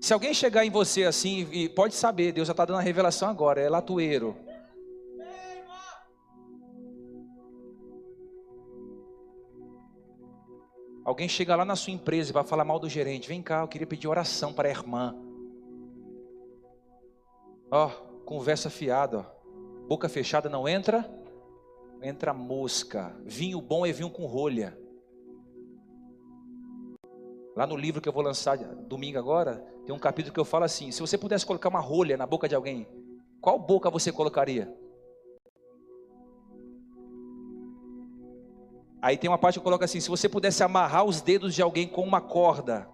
Se alguém chegar em você assim, e pode saber, Deus já está dando a revelação agora, é latueiro. Alguém chega lá na sua empresa e vai falar mal do gerente. Vem cá, eu queria pedir oração para a irmã. Ó, oh, conversa fiada, ó. Boca fechada não entra, entra mosca. Vinho bom é vinho com rolha. Lá no livro que eu vou lançar domingo agora, tem um capítulo que eu falo assim: se você pudesse colocar uma rolha na boca de alguém, qual boca você colocaria? Aí tem uma parte que coloca assim: se você pudesse amarrar os dedos de alguém com uma corda,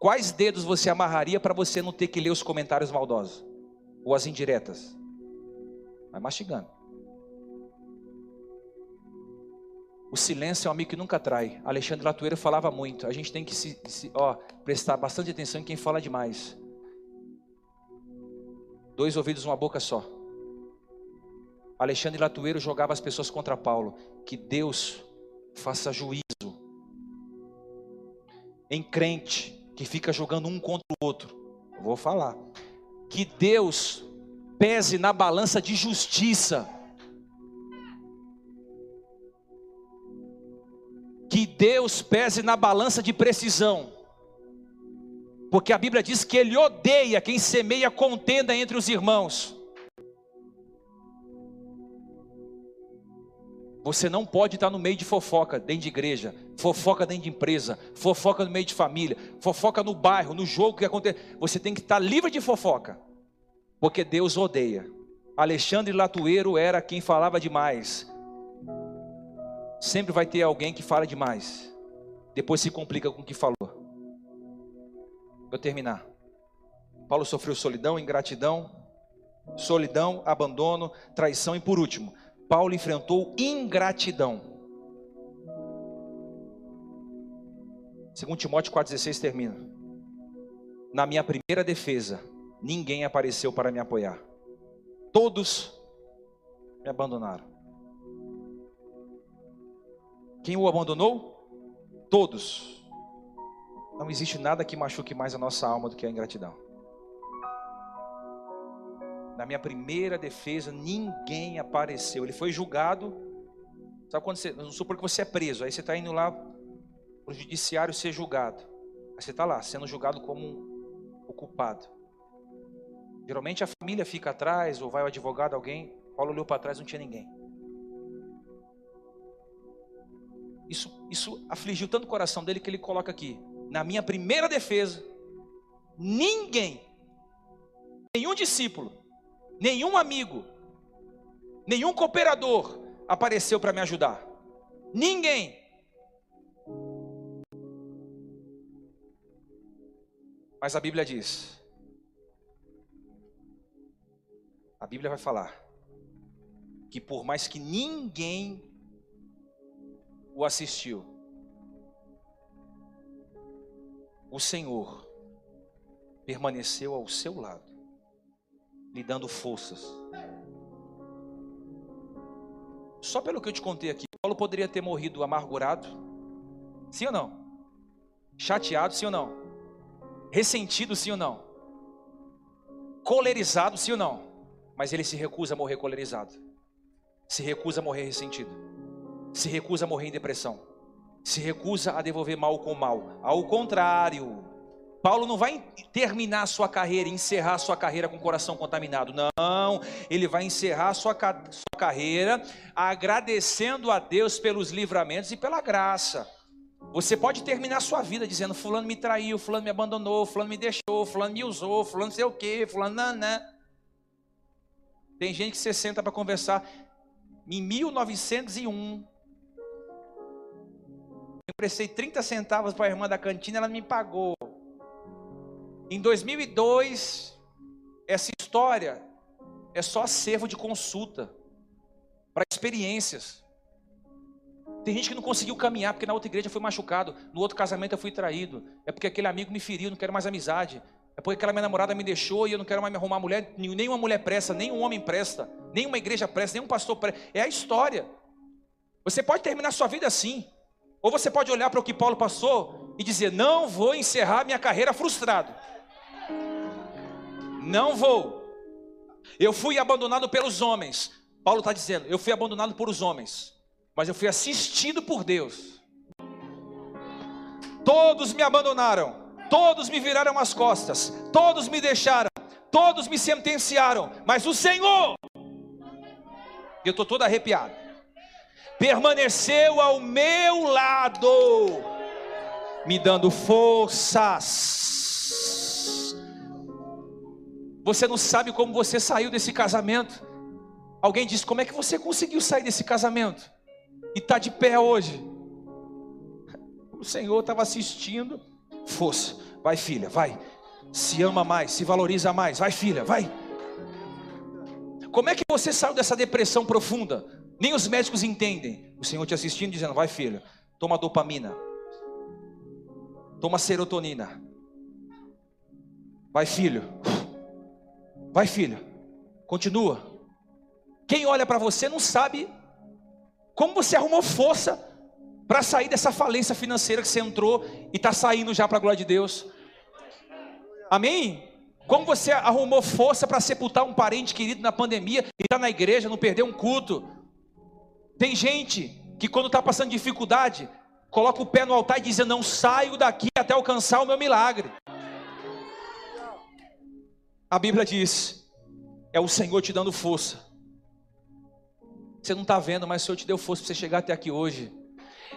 quais dedos você amarraria para você não ter que ler os comentários maldosos ou as indiretas? Vai mastigando. O silêncio é um amigo que nunca trai. Alexandre Latueiro falava muito. A gente tem que se, se, ó, prestar bastante atenção em quem fala demais. Dois ouvidos, uma boca só. Alexandre Latueiro jogava as pessoas contra Paulo. Que Deus faça juízo em crente que fica jogando um contra o outro. vou falar. Que Deus pese na balança de justiça. Que Deus pese na balança de precisão. Porque a Bíblia diz que Ele odeia quem semeia contenda entre os irmãos. Você não pode estar no meio de fofoca dentro de igreja, fofoca dentro de empresa, fofoca no meio de família, fofoca no bairro, no jogo que acontece. Você tem que estar livre de fofoca, porque Deus odeia. Alexandre Latueiro era quem falava demais. Sempre vai ter alguém que fala demais, depois se complica com o que falou. Vou terminar. Paulo sofreu solidão, ingratidão, solidão, abandono, traição e por último, Paulo enfrentou ingratidão. Segundo Timóteo 4,16 termina. Na minha primeira defesa, ninguém apareceu para me apoiar. Todos me abandonaram. Quem o abandonou? Todos. Não existe nada que machuque mais a nossa alma do que a ingratidão na minha primeira defesa, ninguém apareceu. Ele foi julgado. Sabe quando você. Vamos supor que você é preso. Aí você está indo lá para o judiciário ser julgado. Aí você está lá, sendo julgado como um, o culpado. Geralmente a família fica atrás, ou vai o advogado, alguém. Paulo olhou para trás, não tinha ninguém. Isso, isso afligiu tanto o coração dele que ele coloca aqui: na minha primeira defesa, ninguém, nenhum discípulo, nenhum amigo, nenhum cooperador apareceu para me ajudar. Ninguém. Mas a Bíblia diz, a Bíblia vai falar, que por mais que ninguém o assistiu, o Senhor permaneceu ao seu lado lhe dando forças. Só pelo que eu te contei aqui, Paulo poderia ter morrido amargurado, sim ou não? Chateado, sim ou não? Ressentido, sim ou não? Colerizado, sim ou não? Mas ele se recusa a morrer colerizado, se recusa a morrer ressentido, se recusa a morrer em depressão, se recusa a devolver mal com mal. Ao contrário, Paulo não vai terminar sua carreira, encerrar sua carreira com o coração contaminado. Não, ele vai encerrar sua, sua carreira agradecendo a Deus pelos livramentos e pela graça. Você pode terminar sua vida dizendo: Fulano me traiu, Fulano me abandonou, Fulano me deixou, Fulano me usou, Fulano sei o que, Fulano nanã. Tem gente que você senta para conversar. Em 1901, eu prestei 30 centavos para a irmã da cantina, ela me pagou. Em 2002, essa história é só acervo de consulta para experiências. Tem gente que não conseguiu caminhar porque na outra igreja foi machucado, no outro casamento eu fui traído, é porque aquele amigo me feriu, não quero mais amizade. É porque aquela minha namorada me deixou e eu não quero mais me arrumar mulher, nenhuma mulher presta, nenhum homem presta, nenhuma igreja presta, nenhum pastor presta. É a história. Você pode terminar sua vida assim. Ou você pode olhar para o que Paulo passou e dizer: "Não vou encerrar minha carreira frustrado". Não vou. Eu fui abandonado pelos homens. Paulo está dizendo: eu fui abandonado por os homens, mas eu fui assistido por Deus. Todos me abandonaram, todos me viraram as costas, todos me deixaram, todos me sentenciaram, mas o Senhor, eu estou todo arrepiado, permaneceu ao meu lado, me dando forças você não sabe como você saiu desse casamento. Alguém disse: Como é que você conseguiu sair desse casamento? E está de pé hoje. O Senhor estava assistindo. Força, vai filha, vai. Se ama mais, se valoriza mais. Vai filha, vai. Como é que você saiu dessa depressão profunda? Nem os médicos entendem. O Senhor te assistindo, dizendo: Vai filha, toma dopamina, toma serotonina. Vai filho. Vai, filho. Continua. Quem olha para você não sabe como você arrumou força para sair dessa falência financeira que você entrou e está saindo já para a glória de Deus. Amém? Como você arrumou força para sepultar um parente querido na pandemia e está na igreja, não perdeu um culto. Tem gente que quando está passando dificuldade, coloca o pé no altar e diz: Eu não saio daqui até alcançar o meu milagre. A Bíblia diz: é o Senhor te dando força. Você não está vendo, mas o Senhor te deu força para você chegar até aqui hoje.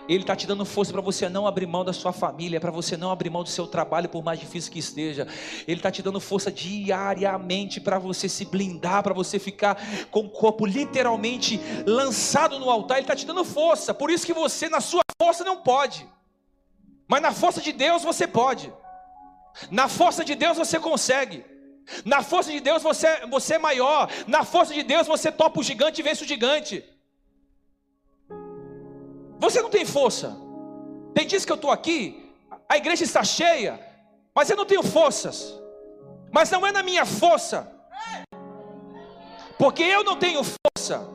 Ele está te dando força para você não abrir mão da sua família, para você não abrir mão do seu trabalho, por mais difícil que esteja. Ele está te dando força diariamente para você se blindar, para você ficar com o corpo literalmente lançado no altar. Ele está te dando força. Por isso que você, na sua força, não pode. Mas na força de Deus você pode. Na força de Deus você consegue. Na força de Deus você, você é maior. Na força de Deus você topa o gigante e vence o gigante. Você não tem força. Tem dias que eu estou aqui, a igreja está cheia, mas eu não tenho forças. Mas não é na minha força, porque eu não tenho força,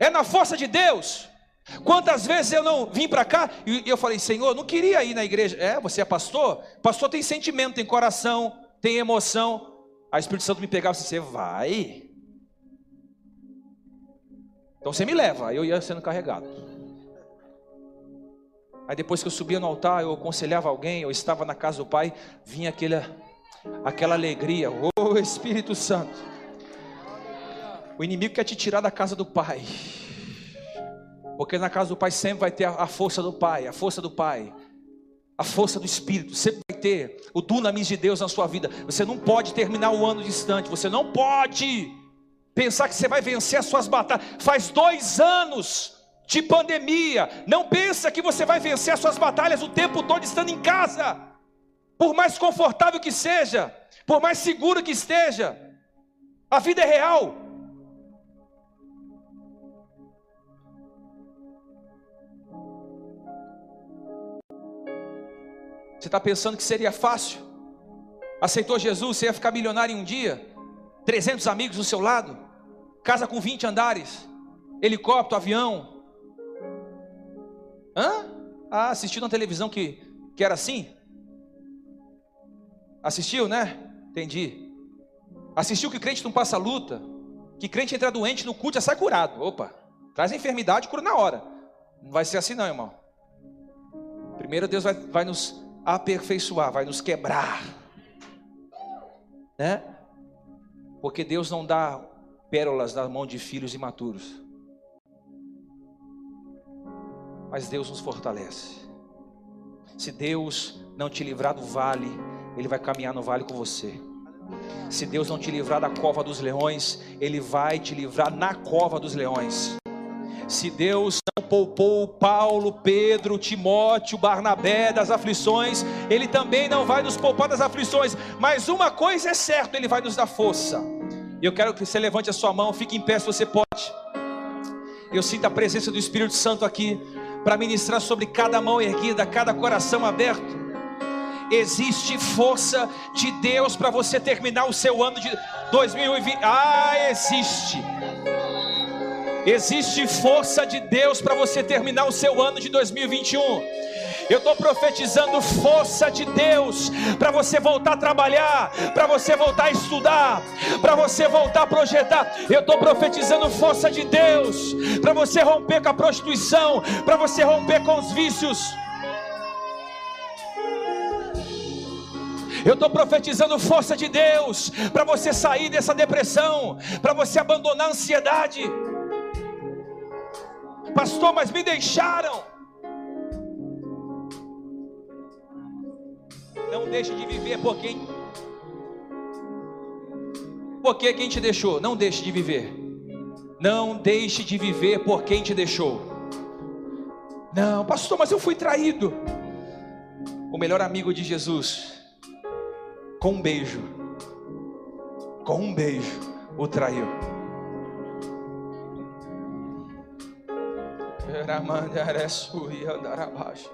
é na força de Deus. Quantas vezes eu não vim para cá e eu falei, Senhor, não queria ir na igreja. É, você é pastor? Pastor tem sentimento, tem coração, tem emoção. O Espírito Santo me pegava e disse, você vai. Então você me leva. Eu ia sendo carregado. Aí depois que eu subia no altar, eu aconselhava alguém, eu estava na casa do Pai, vinha aquela, aquela alegria, ô oh, Espírito Santo. O inimigo quer te tirar da casa do Pai, porque na casa do Pai sempre vai ter a força do Pai, a força do Pai, a força do Espírito, sempre vai ter o dunamis de Deus na sua vida. Você não pode terminar o ano distante, você não pode pensar que você vai vencer as suas batalhas. Faz dois anos de pandemia. Não pensa que você vai vencer as suas batalhas o tempo todo estando em casa. Por mais confortável que seja, por mais seguro que esteja. A vida é real. Você está pensando que seria fácil? Aceitou Jesus, você ia ficar milionário em um dia? 300 amigos do seu lado? Casa com 20 andares? Helicóptero, avião? Hã? Ah, assistiu na televisão que, que era assim? Assistiu, né? Entendi. Assistiu que crente não passa luta? Que crente entra doente no culto já sai curado. Opa, traz a enfermidade, cura na hora. Não vai ser assim não, irmão. Primeiro Deus vai, vai nos aperfeiçoar, vai nos quebrar. Né? Porque Deus não dá pérolas na mão de filhos imaturos mas Deus nos fortalece. Se Deus não te livrar do vale, Ele vai caminhar no vale com você. Se Deus não te livrar da cova dos leões, Ele vai te livrar na cova dos leões. Se Deus não poupou Paulo, Pedro, Timóteo, Barnabé das aflições, Ele também não vai nos poupar das aflições. Mas uma coisa é certa, Ele vai nos dar força. Eu quero que você levante a sua mão, fique em pé se você pode. Eu sinto a presença do Espírito Santo aqui para ministrar sobre cada mão erguida, cada coração aberto. Existe força de Deus para você terminar o seu ano de 2020. Ah, existe. Existe força de Deus para você terminar o seu ano de 2021. Eu estou profetizando força de Deus para você voltar a trabalhar, para você voltar a estudar, para você voltar a projetar. Eu estou profetizando força de Deus para você romper com a prostituição, para você romper com os vícios. Eu estou profetizando força de Deus para você sair dessa depressão, para você abandonar a ansiedade. Pastor, mas me deixaram. Não deixe de viver por quem. Porque quem te deixou? Não deixe de viver. Não deixe de viver por quem te deixou. Não, pastor, mas eu fui traído. O melhor amigo de Jesus, com um beijo, com um beijo, o traiu. Era mandar e andar abaixo.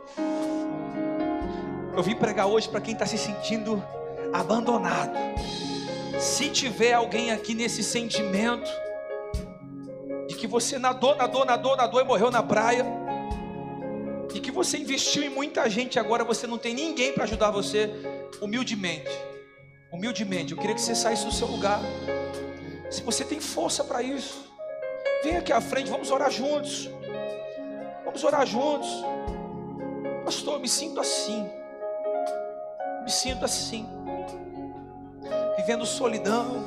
Eu vim pregar hoje para quem está se sentindo abandonado. Se tiver alguém aqui nesse sentimento de que você nadou, nadou, nadou, nadou e morreu na praia, e que você investiu em muita gente, agora você não tem ninguém para ajudar você, humildemente, humildemente, eu queria que você saísse do seu lugar. Se você tem força para isso, vem aqui à frente, vamos orar juntos. Vamos orar juntos. Pastor, eu me sinto assim me sinto assim, vivendo solidão.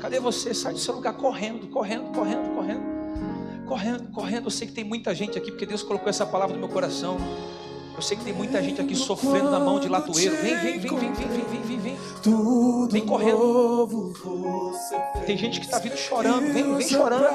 Cadê você? Sai do seu lugar correndo, correndo, correndo, correndo, correndo, correndo. Eu sei que tem muita gente aqui, porque Deus colocou essa palavra no meu coração. Eu sei que tem muita gente aqui sofrendo na mão de latoeiro. Vem, vem, vem, vem, vem, vem, vem, vem. Tudo vem correndo. Tem gente que está vindo chorando. Vem, vem chorando.